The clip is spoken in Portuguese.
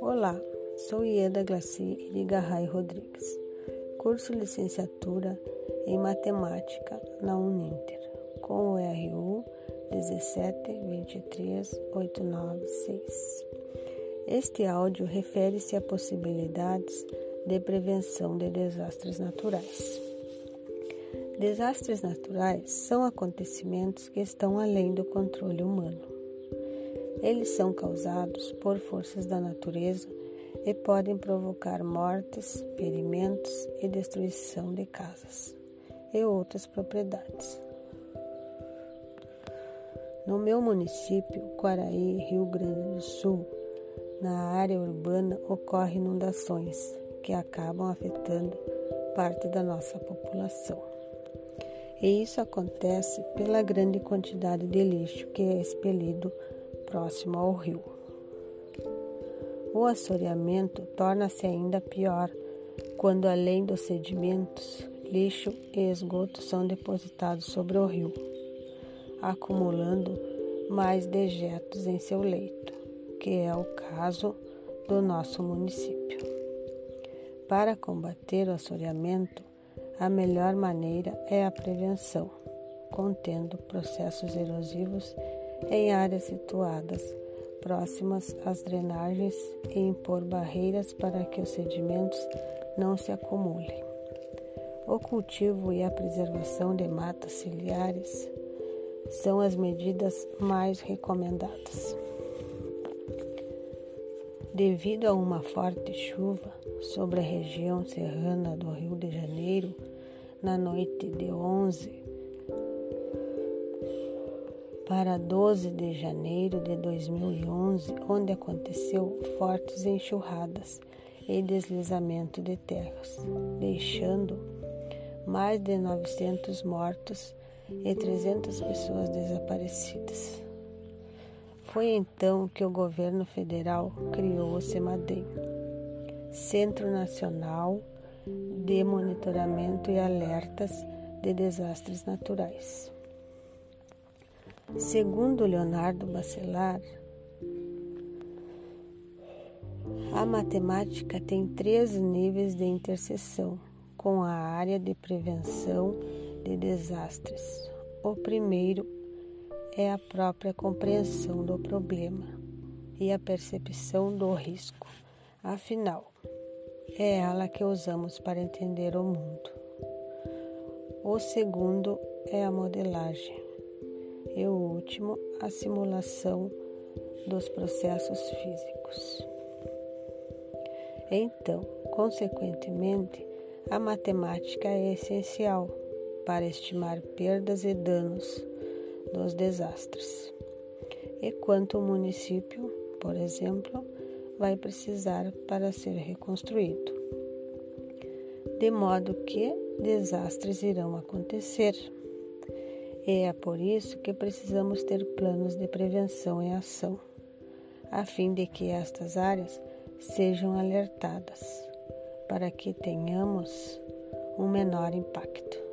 Olá, sou Ieda Glaci Irigaray Rodrigues, curso licenciatura em Matemática na Uninter, com o RU 1723896. Este áudio refere-se a possibilidades de prevenção de desastres naturais. Desastres naturais são acontecimentos que estão além do controle humano. Eles são causados por forças da natureza e podem provocar mortes, ferimentos e destruição de casas e outras propriedades. No meu município, Quaraí, Rio Grande do Sul, na área urbana ocorrem inundações que acabam afetando parte da nossa população e isso acontece pela grande quantidade de lixo que é expelido próximo ao rio. O assoreamento torna-se ainda pior quando, além dos sedimentos, lixo e esgoto são depositados sobre o rio, acumulando mais dejetos em seu leito, que é o caso do nosso município. Para combater o assoreamento, a melhor maneira é a prevenção, contendo processos erosivos em áreas situadas próximas às drenagens e impor barreiras para que os sedimentos não se acumulem. O cultivo e a preservação de matas ciliares são as medidas mais recomendadas. Devido a uma forte chuva sobre a região serrana do Rio na noite de 11 para 12 de janeiro de 2011, onde aconteceu fortes enxurradas e deslizamento de terras, deixando mais de 900 mortos e 300 pessoas desaparecidas. Foi então que o governo federal criou o CEMADEM, Centro Nacional de Monitoramento e Alertas de Desastres Naturais. Segundo Leonardo Bacelar, a matemática tem três níveis de interseção com a área de prevenção de desastres. O primeiro é a própria compreensão do problema e a percepção do risco. Afinal, é ela que usamos para entender o mundo. O segundo é a modelagem e o último, a simulação dos processos físicos. Então, consequentemente, a matemática é essencial para estimar perdas e danos dos desastres. E quanto o município, por exemplo, vai precisar para ser reconstruído. De modo que desastres irão acontecer. E é por isso que precisamos ter planos de prevenção e ação, a fim de que estas áreas sejam alertadas, para que tenhamos um menor impacto.